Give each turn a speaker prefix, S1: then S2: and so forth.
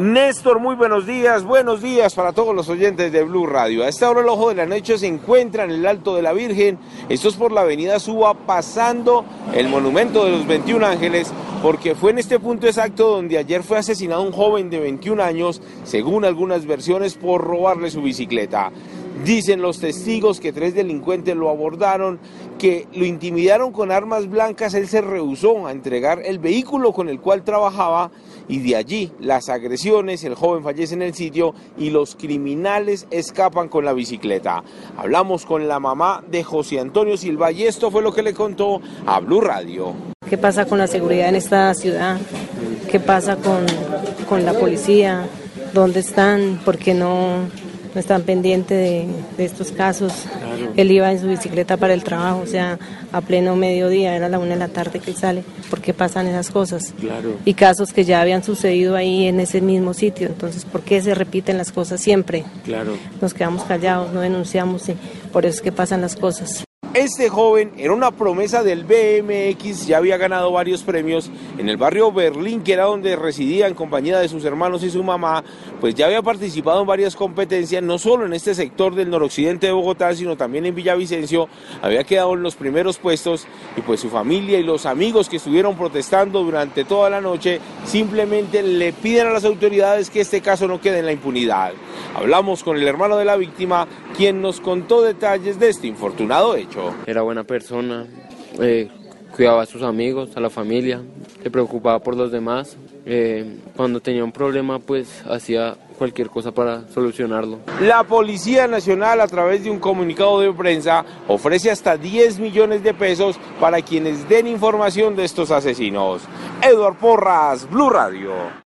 S1: Néstor, muy buenos días. Buenos días para todos los oyentes de Blue Radio. A esta hora el ojo de la noche se encuentra en el Alto de la Virgen. Esto es por la avenida Suba pasando el monumento de los 21 ángeles porque fue en este punto exacto donde ayer fue asesinado un joven de 21 años, según algunas versiones, por robarle su bicicleta. Dicen los testigos que tres delincuentes lo abordaron, que lo intimidaron con armas blancas, él se rehusó a entregar el vehículo con el cual trabajaba y de allí las agresiones, el joven fallece en el sitio y los criminales escapan con la bicicleta. Hablamos con la mamá de José Antonio Silva y esto fue lo que le contó a Blue Radio.
S2: ¿Qué pasa con la seguridad en esta ciudad? ¿Qué pasa con, con la policía? ¿Dónde están? ¿Por qué no no están pendientes de, de estos casos. Él iba en su bicicleta para el trabajo, o sea, a pleno mediodía, era la una de la tarde que él sale. ¿Por qué pasan esas cosas? Y casos que ya habían sucedido ahí en ese mismo sitio. Entonces, ¿por qué se repiten las cosas siempre?
S1: Claro.
S2: Nos quedamos callados, no denunciamos y por eso es que pasan las cosas.
S1: Este joven era una promesa del BMX, ya había ganado varios premios en el barrio Berlín, que era donde residía en compañía de sus hermanos y su mamá, pues ya había participado en varias competencias, no solo en este sector del noroccidente de Bogotá, sino también en Villavicencio, había quedado en los primeros puestos y pues su familia y los amigos que estuvieron protestando durante toda la noche simplemente le piden a las autoridades que este caso no quede en la impunidad. Hablamos con el hermano de la víctima, quien nos contó detalles de este infortunado hecho.
S3: Era buena persona, eh, cuidaba a sus amigos, a la familia, se preocupaba por los demás. Eh, cuando tenía un problema, pues hacía cualquier cosa para solucionarlo.
S1: La Policía Nacional, a través de un comunicado de prensa, ofrece hasta 10 millones de pesos para quienes den información de estos asesinos. Eduard Porras, Blue Radio.